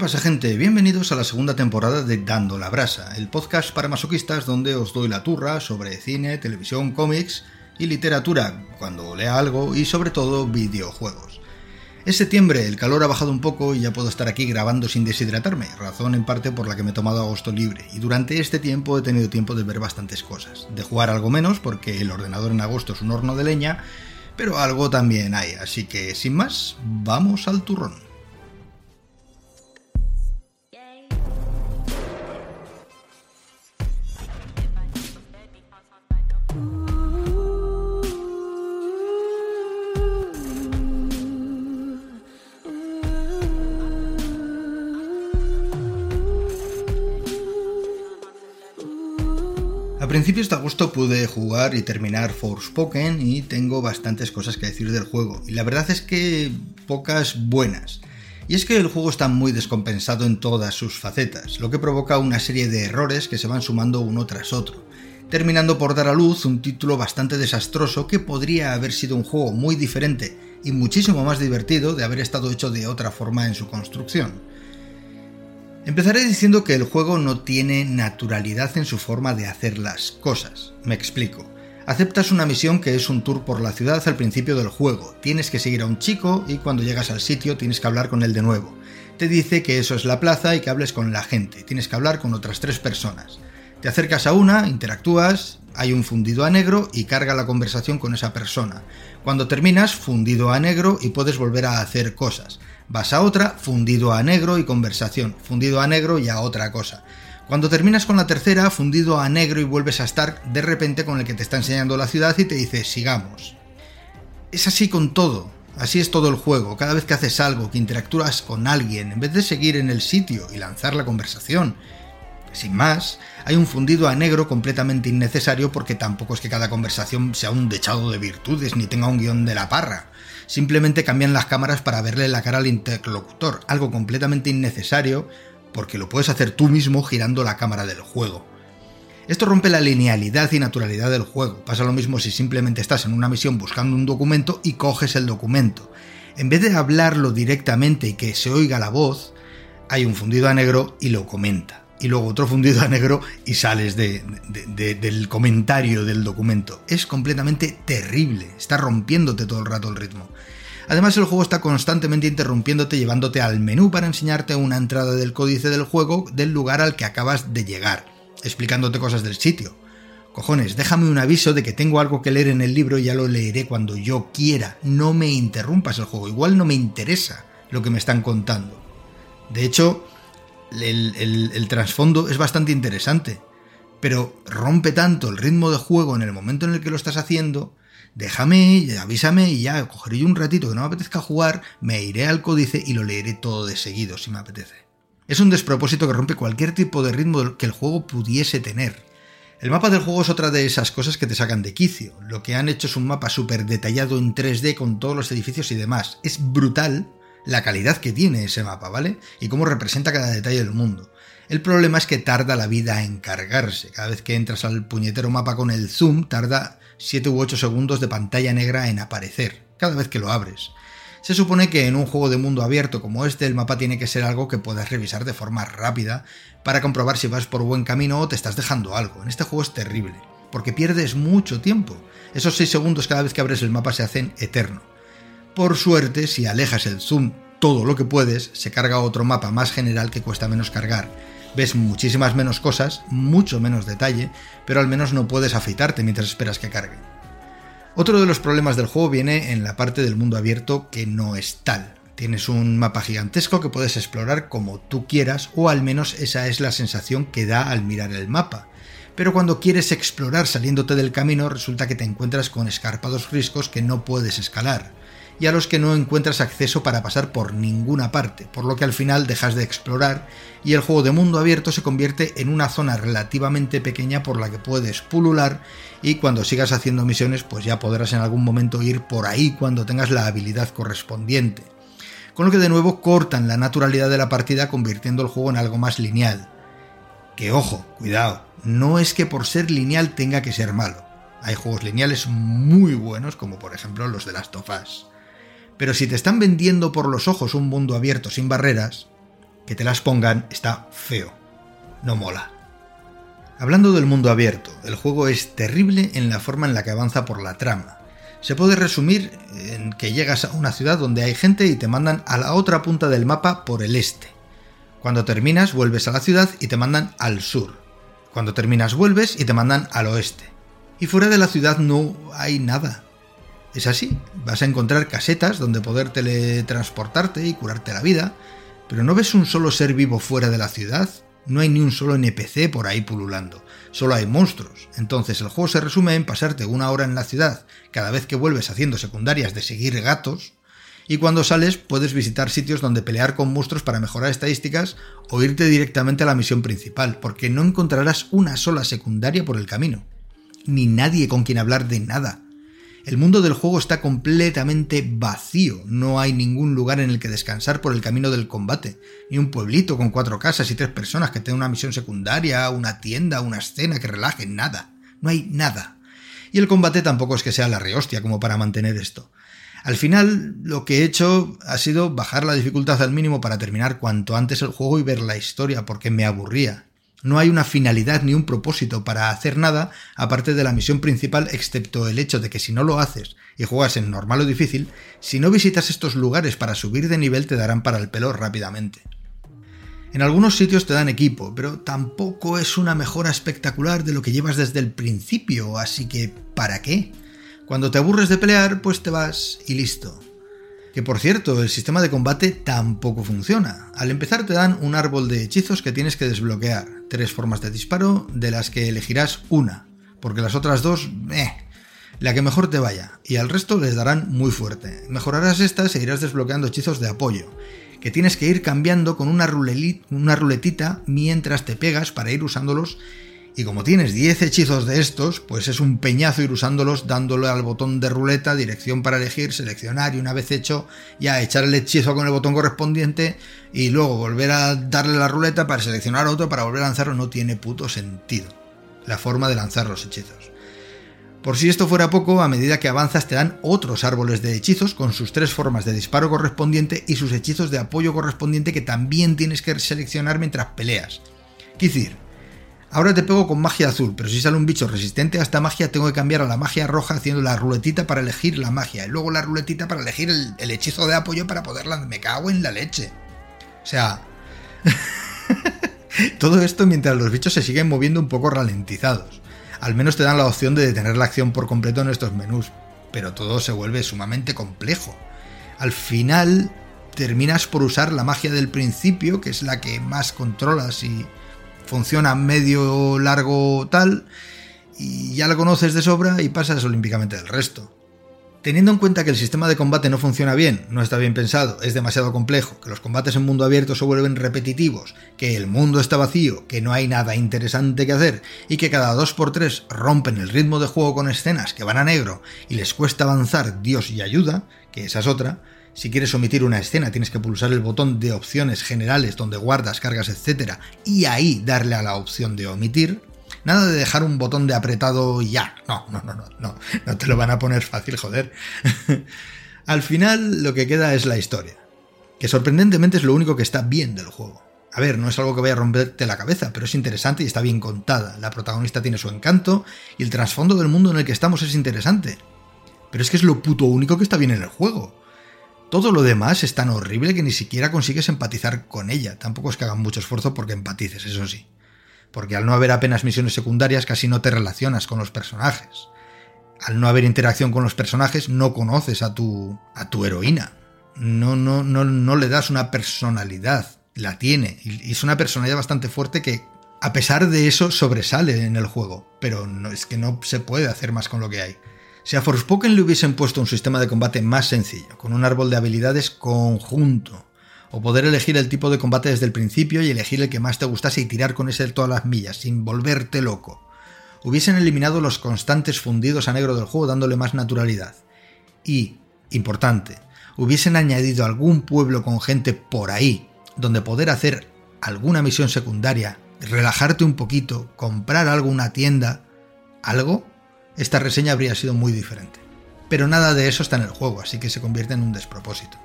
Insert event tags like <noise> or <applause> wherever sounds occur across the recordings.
¿Qué pasa gente? Bienvenidos a la segunda temporada de Dando la Brasa, el podcast para masoquistas donde os doy la turra sobre cine, televisión, cómics y literatura, cuando lea algo y sobre todo videojuegos. Es septiembre, el calor ha bajado un poco y ya puedo estar aquí grabando sin deshidratarme, razón en parte por la que me he tomado agosto libre, y durante este tiempo he tenido tiempo de ver bastantes cosas, de jugar algo menos porque el ordenador en agosto es un horno de leña, pero algo también hay, así que sin más, vamos al turrón. Principios de agosto pude jugar y terminar Forspoken y tengo bastantes cosas que decir del juego. Y la verdad es que pocas buenas. Y es que el juego está muy descompensado en todas sus facetas, lo que provoca una serie de errores que se van sumando uno tras otro, terminando por dar a luz un título bastante desastroso que podría haber sido un juego muy diferente y muchísimo más divertido de haber estado hecho de otra forma en su construcción. Empezaré diciendo que el juego no tiene naturalidad en su forma de hacer las cosas. Me explico. Aceptas una misión que es un tour por la ciudad al principio del juego. Tienes que seguir a un chico y cuando llegas al sitio tienes que hablar con él de nuevo. Te dice que eso es la plaza y que hables con la gente. Tienes que hablar con otras tres personas. Te acercas a una, interactúas, hay un fundido a negro y carga la conversación con esa persona. Cuando terminas, fundido a negro y puedes volver a hacer cosas. Vas a otra, fundido a negro y conversación, fundido a negro y a otra cosa. Cuando terminas con la tercera, fundido a negro y vuelves a estar de repente con el que te está enseñando la ciudad y te dice sigamos. Es así con todo, así es todo el juego. Cada vez que haces algo, que interactúas con alguien, en vez de seguir en el sitio y lanzar la conversación, sin más, hay un fundido a negro completamente innecesario porque tampoco es que cada conversación sea un dechado de virtudes ni tenga un guion de la parra. Simplemente cambian las cámaras para verle la cara al interlocutor, algo completamente innecesario porque lo puedes hacer tú mismo girando la cámara del juego. Esto rompe la linealidad y naturalidad del juego. Pasa lo mismo si simplemente estás en una misión buscando un documento y coges el documento. En vez de hablarlo directamente y que se oiga la voz, hay un fundido a negro y lo comenta y luego otro fundido a negro y sales del comentario del documento. Es completamente terrible, está rompiéndote todo el rato el ritmo. Además el juego está constantemente interrumpiéndote llevándote al menú para enseñarte una entrada del códice del juego del lugar al que acabas de llegar, explicándote cosas del sitio. Cojones, déjame un aviso de que tengo algo que leer en el libro y ya lo leeré cuando yo quiera. No me interrumpas el juego, igual no me interesa lo que me están contando. De hecho, el, trasfondo es bastante interesante, pero rompe tanto el ritmo de juego en el momento en el que lo estás haciendo. Déjame, avísame y ya cogeré yo un ratito que no me apetezca jugar, me iré al códice y lo leeré todo de seguido si me apetece. Es un despropósito que rompe cualquier tipo de ritmo que el juego pudiese tener. El mapa del juego es otra de esas cosas que te sacan de quicio. Lo que han hecho es un mapa súper detallado en 3D con todos los edificios y demás. Es brutal, la calidad que tiene ese mapa, ¿vale? Y cómo representa cada detalle del mundo. El problema es que tarda la vida en cargarse. Cada vez que entras al puñetero mapa con el zoom, tarda 7 u 8 segundos de pantalla negra en aparecer, cada vez que lo abres. Se supone que en un juego de mundo abierto como este el mapa tiene que ser algo que puedas revisar de forma rápida para comprobar si vas por buen camino o te estás dejando algo. En este juego es terrible, porque pierdes mucho tiempo. Esos 6 segundos cada vez que abres el mapa se hacen eterno. Por suerte, si alejas el zoom todo lo que puedes, se carga otro mapa más general que cuesta menos cargar. Ves muchísimas menos cosas, mucho menos detalle, pero al menos no puedes afeitarte mientras esperas que cargue. Otro de los problemas del juego viene en la parte del mundo abierto que no es tal. Tienes un mapa gigantesco que puedes explorar como tú quieras, o al menos esa es la sensación que da al mirar el mapa. Pero cuando quieres explorar saliéndote del camino, resulta que te encuentras con escarpados riscos que no puedes escalar y a los que no encuentras acceso para pasar por ninguna parte, por lo que al final dejas de explorar y el juego de mundo abierto se convierte en una zona relativamente pequeña por la que puedes pulular y cuando sigas haciendo misiones pues ya podrás en algún momento ir por ahí cuando tengas la habilidad correspondiente. Con lo que de nuevo cortan la naturalidad de la partida convirtiendo el juego en algo más lineal. Que ojo, cuidado, no es que por ser lineal tenga que ser malo. Hay juegos lineales muy buenos como por ejemplo los de las of Pero si te están vendiendo por los ojos un mundo abierto sin barreras, que te las pongan está feo. No mola. Hablando del mundo abierto, el juego es terrible en la forma en la que avanza por la trama. Se puede resumir en que llegas a una ciudad donde hay gente y te mandan a la otra punta del mapa por el este. Cuando terminas vuelves a la ciudad y te mandan al sur. Cuando terminas vuelves y te mandan al oeste. Y fuera de la ciudad no hay nada. Es así, vas a encontrar casetas donde poder teletransportarte y curarte la vida, pero no ves un solo ser vivo fuera de la ciudad, no hay ni un solo NPC por ahí pululando, solo hay monstruos. Entonces el juego se resume en pasarte una hora en la ciudad cada vez que vuelves haciendo secundarias de seguir gatos, y cuando sales puedes visitar sitios donde pelear con monstruos para mejorar estadísticas o irte directamente a la misión principal, porque no encontrarás una sola secundaria por el camino, ni nadie con quien hablar de nada. El mundo del juego está completamente vacío, no hay ningún lugar en el que descansar por el camino del combate, ni un pueblito con cuatro casas y tres personas que tengan una misión secundaria, una tienda, una escena que relaje, nada, no hay nada. Y el combate tampoco es que sea la rehostia como para mantener esto. Al final, lo que he hecho ha sido bajar la dificultad al mínimo para terminar cuanto antes el juego y ver la historia, porque me aburría. No hay una finalidad ni un propósito para hacer nada aparte de la misión principal, excepto el hecho de que si no lo haces y juegas en normal o difícil, si no visitas estos lugares para subir de nivel te darán para el pelo rápidamente. En algunos sitios te dan equipo, pero tampoco es una mejora espectacular de lo que llevas desde el principio, así que ¿para qué? Cuando te aburres de pelear, pues te vas y listo. Que por cierto, el sistema de combate tampoco funciona. Al empezar te dan un árbol de hechizos que tienes que desbloquear, tres formas de disparo de las que elegirás una, porque las otras dos, eh, la que mejor te vaya, y al resto les darán muy fuerte. Mejorarás estas e irás desbloqueando hechizos de apoyo, que tienes que ir cambiando con una, una ruletita mientras te pegas para ir usándolos y como tienes 10 hechizos de estos, pues es un peñazo ir usándolos dándole al botón de ruleta, dirección para elegir, seleccionar y una vez hecho ya echar el hechizo con el botón correspondiente y luego volver a darle la ruleta para seleccionar otro para volver a lanzarlo no tiene puto sentido. La forma de lanzar los hechizos. Por si esto fuera poco, a medida que avanzas te dan otros árboles de hechizos con sus tres formas de disparo correspondiente y sus hechizos de apoyo correspondiente que también tienes que seleccionar mientras peleas. decir, Ahora te pego con magia azul, pero si sale un bicho resistente a esta magia, tengo que cambiar a la magia roja haciendo la ruletita para elegir la magia. Y luego la ruletita para elegir el, hechizo de apoyo para poderla. Me cago en la leche. O sea. <laughs> todo esto mientras los bichos se siguen moviendo un poco ralentizados. Al menos te dan la opción de detener la acción por completo en estos menús. Pero todo se vuelve sumamente complejo. Al final terminas por usar la magia del principio, que es la que más controlas y funciona medio largo tal, y ya la conoces de sobra y pasas olímpicamente del resto. Teniendo en cuenta que el sistema de combate no funciona bien, no está bien pensado, es demasiado complejo, que los combates en mundo abierto se vuelven repetitivos, que el mundo está vacío, que no hay nada interesante que hacer y que cada 2x3 rompen el ritmo de juego con escenas que van a negro y les cuesta avanzar Dios y ayuda, que esa es otra, si quieres omitir una escena, tienes que pulsar el botón de opciones generales donde guardas, cargas, etc. y ahí darle a la opción de omitir. Nada de dejar un botón de apretado ya. No, no, no, no, no. No te lo van a poner fácil, joder. <laughs> Al final lo que queda es la historia. Que sorprendentemente es lo único que está bien del juego. A ver, no es algo que vaya a romperte la cabeza, pero es interesante y está bien contada. La protagonista tiene su encanto y el trasfondo del mundo en el que estamos es interesante. Pero es que es lo puto único que está bien en el juego. Todo lo demás es tan horrible que ni siquiera consigues empatizar con ella. Tampoco es que hagan mucho esfuerzo porque empatices, eso sí. Porque al no haber apenas misiones secundarias casi no te relacionas con los personajes. Al no haber interacción con los personajes no conoces a tu a tu heroína. No no no no le das una personalidad, la tiene y es una personalidad bastante fuerte que a pesar de eso sobresale en el juego, pero no es que no se puede hacer más con lo que hay. Si a Forspoken le hubiesen puesto un sistema de combate más sencillo, con un árbol de habilidades conjunto, o poder elegir el tipo de combate desde el principio y elegir el que más te gustase y tirar con ese todas las millas, sin volverte loco, hubiesen eliminado los constantes fundidos a negro del juego dándole más naturalidad. Y, importante, hubiesen añadido algún pueblo con gente por ahí, donde poder hacer alguna misión secundaria, relajarte un poquito, comprar algo, una tienda, algo esta reseña habría sido muy diferente. Pero nada de eso está en el juego, así que se convierte en un despropósito.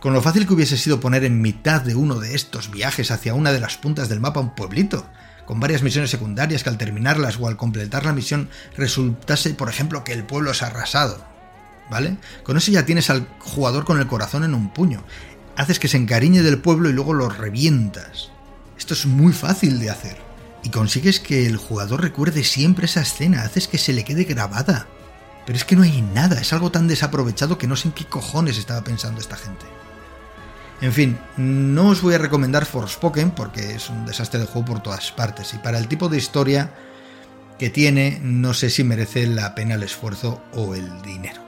con lo fácil que hubiese sido poner en mitad de uno de estos viajes hacia una de las puntas del mapa un pueblito, con varias misiones secundarias que al terminarlas o al completar la misión resultase, por ejemplo, que el pueblo es arrasado. ¿Vale? Con eso ya tienes al jugador con el corazón en un puño. Haces que se encariñe del pueblo y luego lo revientas. Esto es muy fácil de hacer. Y consigues que el jugador recuerde siempre esa escena, haces que se le quede grabada. Pero es que no hay nada, es algo tan desaprovechado que no sé en qué cojones estaba pensando esta gente. En fin, no os voy a recomendar Forspoken porque es un desastre de juego por todas partes y para el tipo de historia que tiene no sé si merece la pena el esfuerzo o el dinero.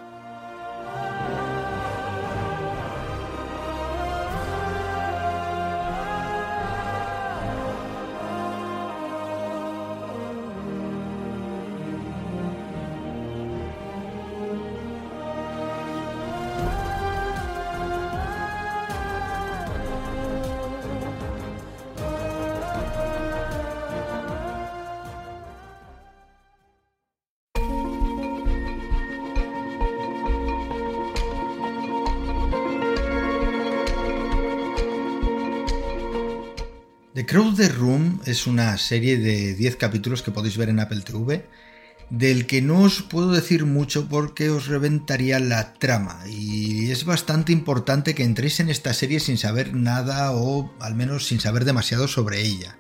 The Crowded Room es una serie de 10 capítulos que podéis ver en Apple TV, del que no os puedo decir mucho porque os reventaría la trama, y es bastante importante que entréis en esta serie sin saber nada o al menos sin saber demasiado sobre ella.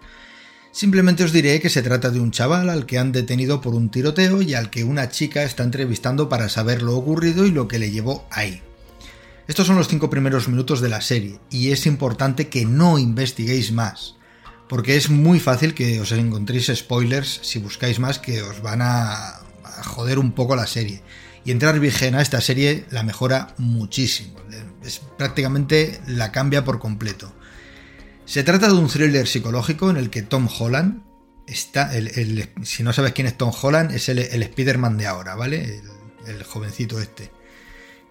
Simplemente os diré que se trata de un chaval al que han detenido por un tiroteo y al que una chica está entrevistando para saber lo ocurrido y lo que le llevó ahí. Estos son los cinco primeros minutos de la serie, y es importante que no investiguéis más porque es muy fácil que os encontréis spoilers si buscáis más que os van a, joder un poco la serie. Y entrar virgen a esta serie la mejora muchísimo. Es, prácticamente la cambia por completo. Se trata de un thriller psicológico en el que Tom Holland está. si no sabes quién es Tom Holland, es el, el Spider-Man de ahora, ¿vale? El, jovencito este.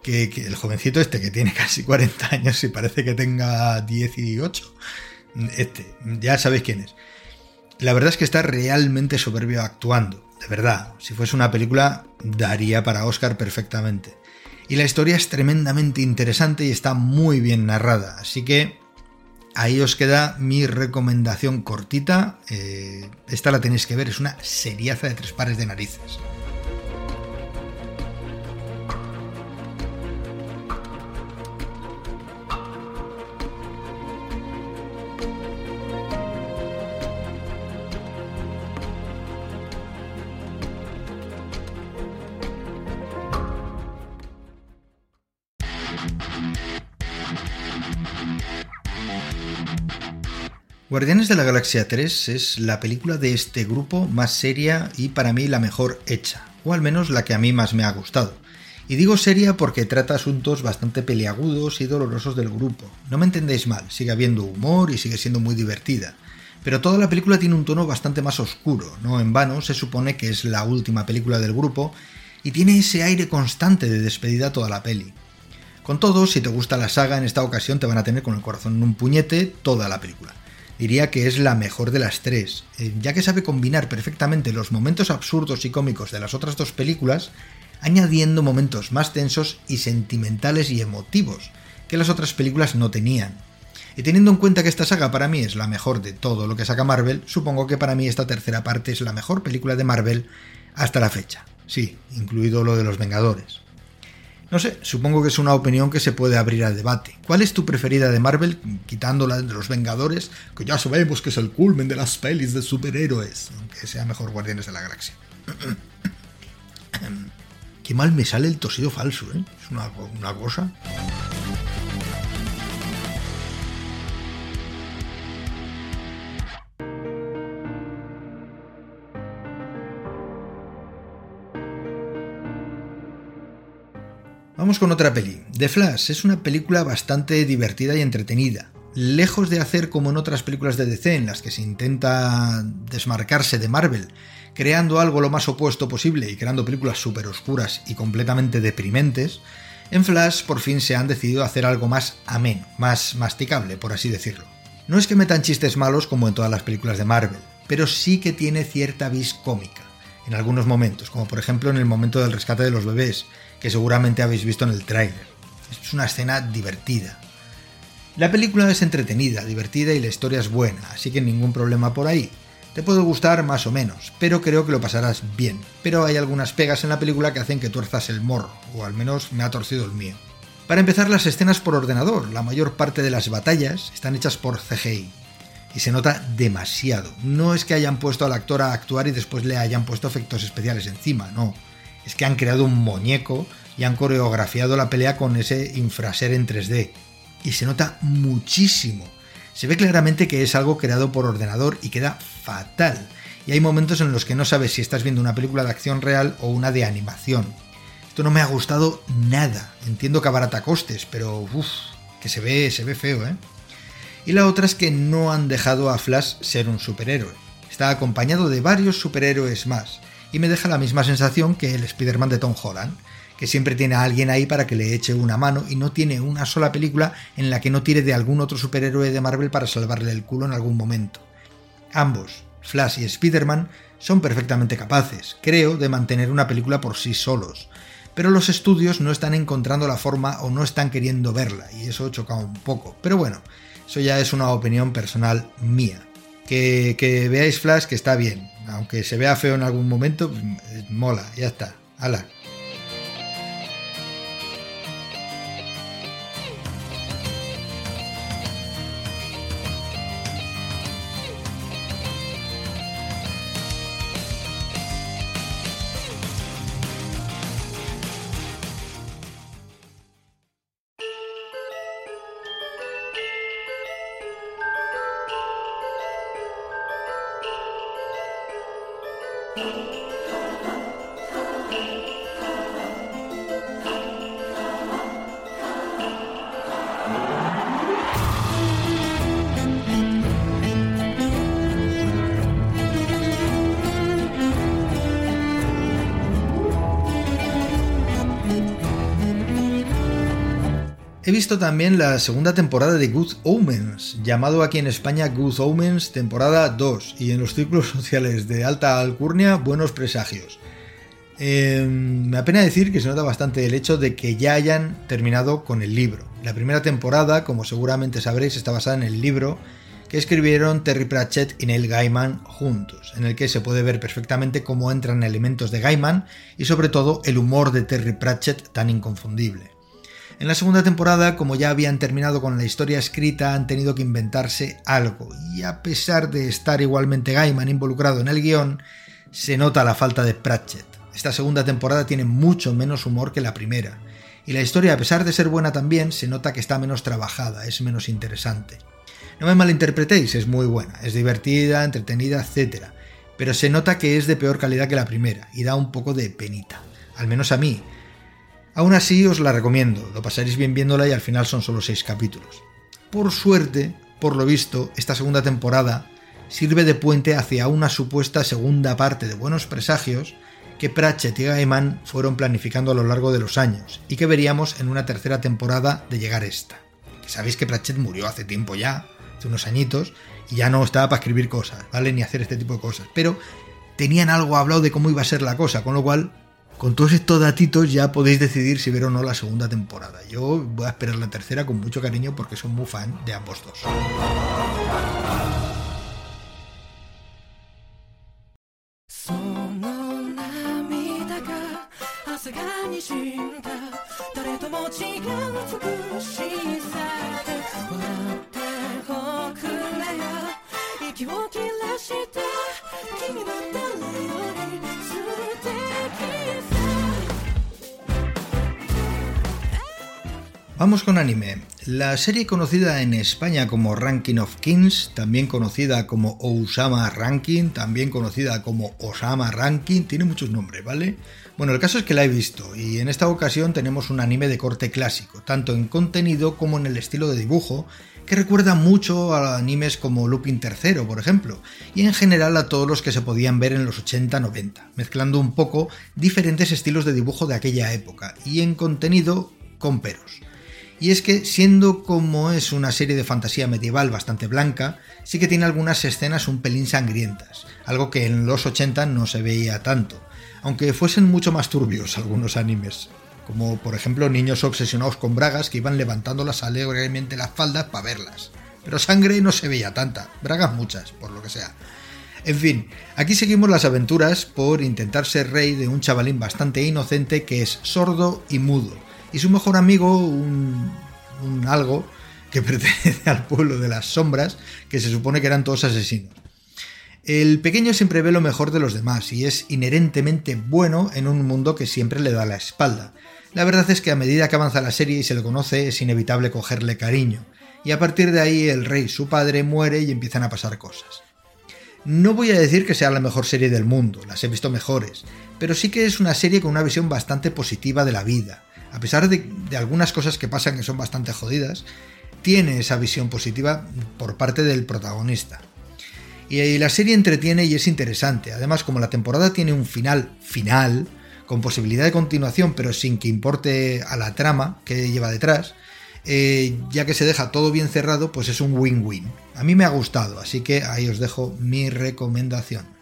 Que, el jovencito este que tiene <laughs> casi 40 años y parece que tenga 18 este, ya sabéis quién es. La verdad es que está realmente soberbio actuando, de verdad. Si fuese una película, daría para Oscar perfectamente. Y la historia es tremendamente interesante y está muy bien narrada, así que ahí os queda mi recomendación cortita. Eh, esta la tenéis que ver, es una seriaza de tres pares de narices. Guardianes de la Galaxia 3 es la película de este grupo más seria y para mí la mejor hecha, o al menos la que a mí más me ha gustado. Y digo seria porque trata asuntos bastante peliagudos y dolorosos del grupo. No me entendéis mal, sigue habiendo humor y sigue siendo muy divertida. Pero toda la película tiene un tono bastante más oscuro, no en vano se supone que es la última película del grupo y tiene ese aire constante de despedida toda la peli. Con todo, si te gusta la saga, en esta ocasión te van a tener con el corazón en un puñete toda la película diría que es la mejor de las tres, eh, ya que sabe combinar perfectamente los momentos absurdos y cómicos de las otras dos películas, añadiendo momentos más tensos y sentimentales y emotivos, que las otras películas no tenían. Y teniendo en cuenta que esta saga para mí es la mejor de todo lo que saca Marvel, supongo que para mí esta tercera parte es la mejor película de Marvel hasta la fecha. Sí, incluido lo de los Vengadores. No sé, supongo que es una opinión que se puede abrir al debate. ¿Cuál es tu preferida de Marvel, quitándola de los Vengadores, que ya sabemos que es el culmen de las pelis de superhéroes, aunque sea mejor Guardianes de la Galaxia? <coughs> Qué mal me sale el tosido falso, ¿eh? Es una cosa. Vamos con otra peli. The Flash es una película bastante divertida y entretenida. Lejos de hacer como en otras películas de DC en las que se intenta desmarcarse de Marvel, creando algo lo más opuesto posible y creando películas súper oscuras y completamente deprimentes, en Flash por fin se han decidido hacer algo más ameno, más masticable, por así decirlo. No es que metan chistes malos como en todas las películas de Marvel, pero sí que tiene cierta vis cómica, en algunos momentos, como por ejemplo en el momento del rescate de los bebés, que seguramente habéis visto en el tráiler. Es una escena divertida. La película es entretenida, divertida y la historia es buena, así que ningún problema por ahí. Te puede gustar más o menos, pero creo que lo pasarás bien. Pero hay algunas pegas en la película que hacen que tuerzas el morro, o al menos me ha torcido el mío. Para empezar, las escenas por ordenador. La mayor parte de las batallas están hechas por CGI. Y se nota demasiado. No es que hayan puesto al actor a actuar y después le hayan puesto efectos especiales encima, no. Es que han creado un muñeco y han coreografiado la pelea con ese infraser en 3D y se nota muchísimo. Se ve claramente que es algo creado por ordenador y queda fatal. Y hay momentos en los que no sabes si estás viendo una película de acción real o una de animación. Esto no me ha gustado nada. Entiendo que abarata costes, pero uff, que se ve, se ve feo, ¿eh? Y la otra es que no han dejado a Flash ser un superhéroe. Está acompañado de varios superhéroes más, y me deja la misma sensación que el Spider-Man de Tom Holland, que siempre tiene a alguien ahí para que le eche una mano y no tiene una sola película en la que no tire de algún otro superhéroe de Marvel para salvarle el culo en algún momento. Ambos, Flash y Spider-Man, son perfectamente capaces, creo, de mantener una película por sí solos, pero los estudios no están encontrando la forma o no están queriendo verla, y eso choca un poco. Pero bueno, eso ya es una opinión personal mía. Que, que veáis Flash que está bien, aunque se vea feo en algún momento, pues, mola, ya está. Hala, He visto también la segunda temporada de Good Omens, llamado aquí en España Good Omens temporada 2, y en los círculos <laughs> sociales de alta alcurnia, buenos presagios. Em, me apena decir que se nota bastante el hecho de que ya hayan terminado con el libro. La primera temporada, como seguramente sabréis, está basada en el libro que escribieron Terry Pratchett y Neil Gaiman juntos, en el que se puede ver perfectamente cómo entran elementos de Gaiman y sobre todo el humor de Terry Pratchett tan inconfundible. En la segunda temporada, como ya habían terminado con la historia escrita, han tenido que inventarse algo, y a pesar de estar igualmente Gaiman involucrado en el guion, se nota la falta de Pratchett. Esta segunda temporada tiene mucho menos humor que la primera, y la historia, a pesar de ser buena también, se nota que está menos trabajada, es menos interesante. No me malinterpretéis, es muy buena, es divertida, entretenida, etc. Pero se nota que es de peor calidad que la primera, y da un poco de penita. Al menos a mí, Aún así os la recomiendo, lo pasaréis bien viéndola y al final son solo 6 capítulos. Por suerte, por lo visto, esta segunda temporada sirve de puente hacia una supuesta segunda parte de Buenos Presagios que Pratchett y Gaiman fueron planificando a lo largo de los años y que veríamos en una tercera temporada de llegar esta. sabéis que Pratchett murió hace tiempo ya, hace unos añitos, y ya no estaba para escribir cosas, ¿vale? Ni hacer este tipo de cosas. Pero tenían algo hablado de cómo iba a ser la cosa, con lo cual con todos estos datitos ya podéis decidir si ver o no la segunda temporada. Yo voy a esperar la tercera con mucho cariño porque soy muy fan de ambos dos. La serie conocida en España como Ranking of Kings, también conocida como Osama Ranking, también conocida como Osama Ranking, tiene muchos nombres, ¿vale? Bueno, el caso es que la he visto y en esta ocasión tenemos un anime de corte clásico, tanto en contenido como en el estilo de dibujo, que recuerda mucho a animes como Lupin III, por ejemplo, y en general a todos los que se podían ver en los 80-90, mezclando un poco diferentes estilos de dibujo de aquella época, y en contenido con peros. Y es que, siendo como es una serie de fantasía medieval bastante blanca, sí que tiene algunas escenas un pelín sangrientas, algo que en los 80 no se veía tanto, aunque fuesen mucho más turbios algunos animes. como por ejemplo niños obsesionados con bragas que iban levantándolas alegremente las faldas para verlas. Pero sangre no se veía tanta, bragas muchas, por lo que sea. En fin, aquí seguimos las aventuras por intentar ser rey de un chavalín bastante inocente que es sordo y mudo, y su mejor amigo, un, un algo que <laughs> pertenece al pueblo de las sombras, que se supone que eran todos asesinos. El pequeño siempre ve lo mejor de los demás y es inherentemente bueno en un mundo que siempre le da la espalda. La verdad es que a medida que avanza la serie y se le conoce es inevitable cogerle cariño, y a partir de ahí el rey, su padre, muere y empiezan a pasar cosas. No voy a decir que sea la mejor serie del mundo, las he visto mejores, pero sí que es una serie con una visión bastante positiva de la vida. A pesar de, algunas cosas que pasan que son bastante jodidas, tiene esa visión positiva por parte del protagonista. Y la serie entretiene y es interesante. Además, como la temporada tiene un final final, con posibilidad de continuación, pero sin que importe a la trama que lleva detrás, eh, ya que se deja todo bien cerrado, pues es un win-win. A mí me ha gustado, así que ahí os dejo mi recomendación.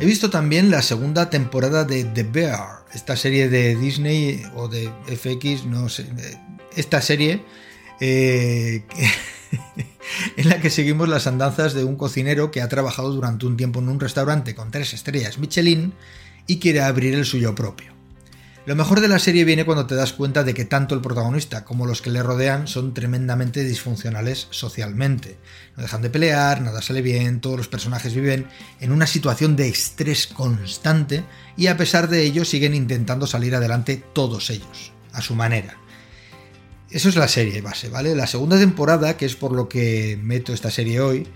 He visto también la segunda temporada de The Bear, esta serie de Disney o de FX, no sé, esta serie eh, <laughs> en la que seguimos las andanzas de un cocinero que ha trabajado durante un tiempo en un restaurante con tres estrellas Michelin y quiere abrir el suyo propio. Lo mejor de la serie viene cuando te das cuenta de que tanto el protagonista como los que le rodean son tremendamente disfuncionales socialmente. No dejan de pelear, nada sale bien, todos los personajes viven en una situación de estrés constante y a pesar de ello siguen intentando salir adelante todos ellos, a su manera. Eso es la serie base, ¿vale? La segunda temporada, que es por lo que meto esta serie hoy,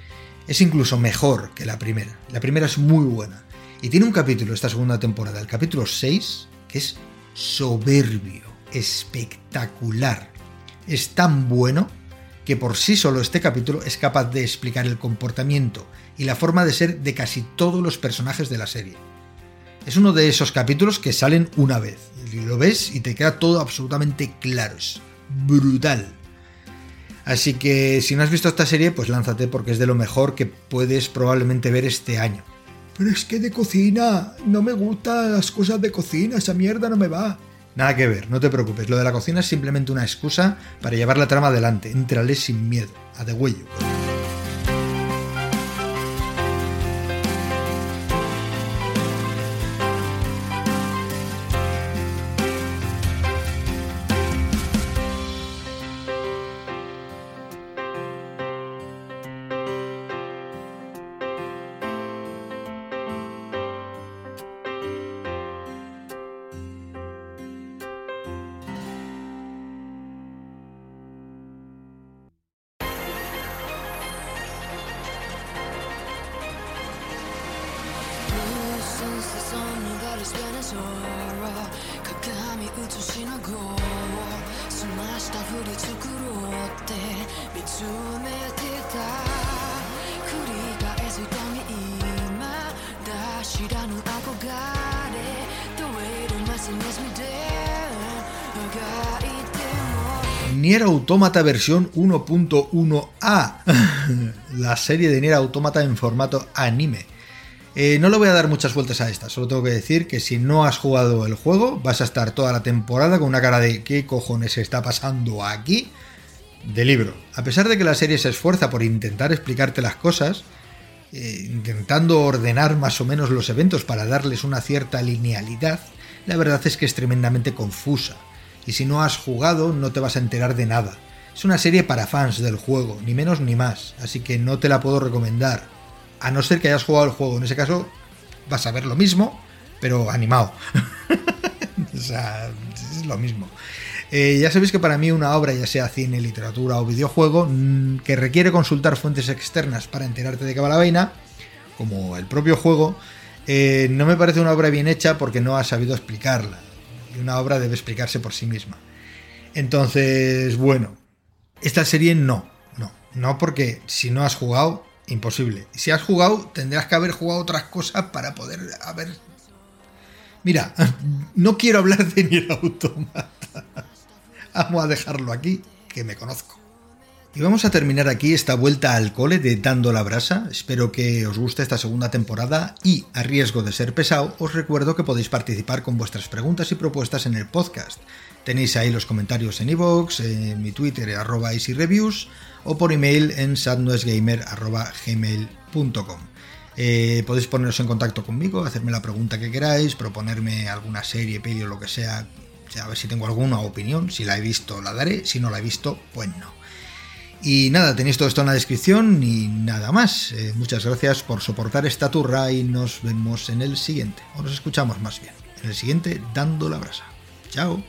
es incluso mejor que la primera. La primera es muy buena. Y tiene un capítulo, esta segunda temporada, el capítulo 6, que es soberbio, espectacular. Es tan bueno que por sí solo este capítulo es capaz de explicar el comportamiento y la forma de ser de casi todos los personajes de la serie. Es uno de esos capítulos que salen una vez, y lo ves y te queda todo absolutamente claro, es brutal. Así que si no has visto esta serie, pues lánzate porque es de lo mejor que puedes probablemente ver este año. Pero es que de cocina, no me gustan las cosas de cocina, esa mierda no me va. Nada que ver, no te preocupes, lo de la cocina es simplemente una excusa para llevar la trama adelante. Entrale sin miedo, a de huello. Nier Automata versión 1.1a, <laughs> la serie de Nier Automata en formato anime. Eh, no le voy a dar muchas vueltas a esta, solo tengo que decir que si no has jugado el juego, vas a estar toda la temporada con una cara de ¿qué cojones está pasando aquí? de libro. A pesar de que la serie se esfuerza por intentar explicarte las cosas, eh, intentando ordenar más o menos los eventos para darles una cierta linealidad, la verdad es que es tremendamente confusa y si no has jugado no te vas a enterar de nada. Es una serie para fans del juego, ni menos ni más, así que no te la puedo recomendar. A no ser que hayas jugado el juego, en ese caso vas a ver lo mismo, pero animado. <laughs> o sea, es lo mismo. Eh, ya sabéis que para mí una obra, ya sea cine, literatura o videojuego, mm, que requiere consultar fuentes externas para enterarte de qué va la vaina, como el propio juego, eh, no me parece una obra bien hecha porque no ha sabido explicarla. Y una obra debe explicarse por sí misma. Entonces, bueno, esta serie no, no, no porque si no has jugado, imposible. Si has jugado, tendrás que haber jugado otras cosas para poder haber... Mira, <laughs> no quiero hablar de Nier <laughs> Automata. Vamos a dejarlo aquí, que me conozco. Y vamos a terminar aquí esta vuelta al cole de Dando la Brasa. Espero que os guste esta segunda temporada y, a riesgo de ser pesado, os recuerdo que podéis participar con vuestras preguntas y propuestas en el podcast. Tenéis ahí los comentarios en iVoox, en mi Twitter arroba easyreviews o por email en sadnoesgamer.gmail.com. Eh, podéis poneros en contacto conmigo, hacerme la pregunta que queráis, proponerme alguna serie, peli o lo que sea, a ver si tengo alguna opinión, si la he visto la daré, si no la he visto, pues no. Y nada, tenéis todo esto en la descripción y nada más. Eh, muchas gracias por soportar esta turra y nos vemos en el siguiente, o nos escuchamos más bien, en el siguiente Dando la Brasa. Chao.